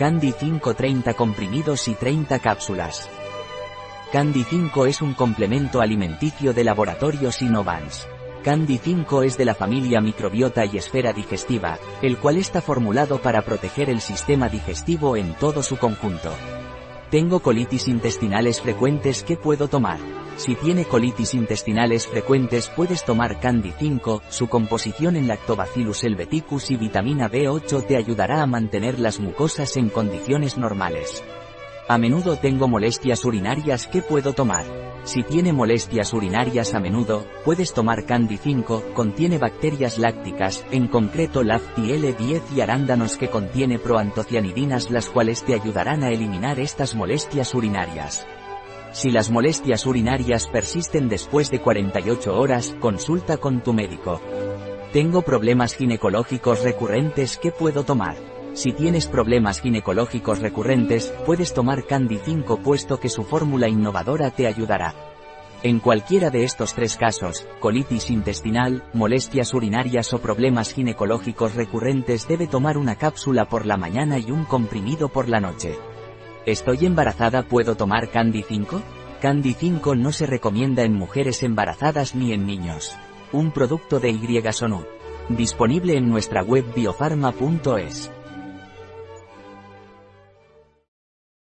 Candy 5 30 comprimidos y 30 cápsulas. Candy 5 es un complemento alimenticio de laboratorios Innovans. Candy 5 es de la familia microbiota y esfera digestiva, el cual está formulado para proteger el sistema digestivo en todo su conjunto. Tengo colitis intestinales frecuentes ¿qué puedo tomar? Si tiene colitis intestinales frecuentes puedes tomar Candy 5, su composición en Lactobacillus helveticus y vitamina B8 te ayudará a mantener las mucosas en condiciones normales. A menudo tengo molestias urinarias ¿qué puedo tomar? Si tiene molestias urinarias a menudo, puedes tomar Candy 5, contiene bacterias lácticas, en concreto Lacti L10 y arándanos que contiene proantocianidinas las cuales te ayudarán a eliminar estas molestias urinarias. Si las molestias urinarias persisten después de 48 horas, consulta con tu médico. Tengo problemas ginecológicos recurrentes ¿qué puedo tomar? Si tienes problemas ginecológicos recurrentes, puedes tomar Candy 5 puesto que su fórmula innovadora te ayudará. En cualquiera de estos tres casos, colitis intestinal, molestias urinarias o problemas ginecológicos recurrentes debe tomar una cápsula por la mañana y un comprimido por la noche. ¿Estoy embarazada puedo tomar Candy 5? Candy 5 no se recomienda en mujeres embarazadas ni en niños. Un producto de Y Disponible en nuestra web biofarma.es.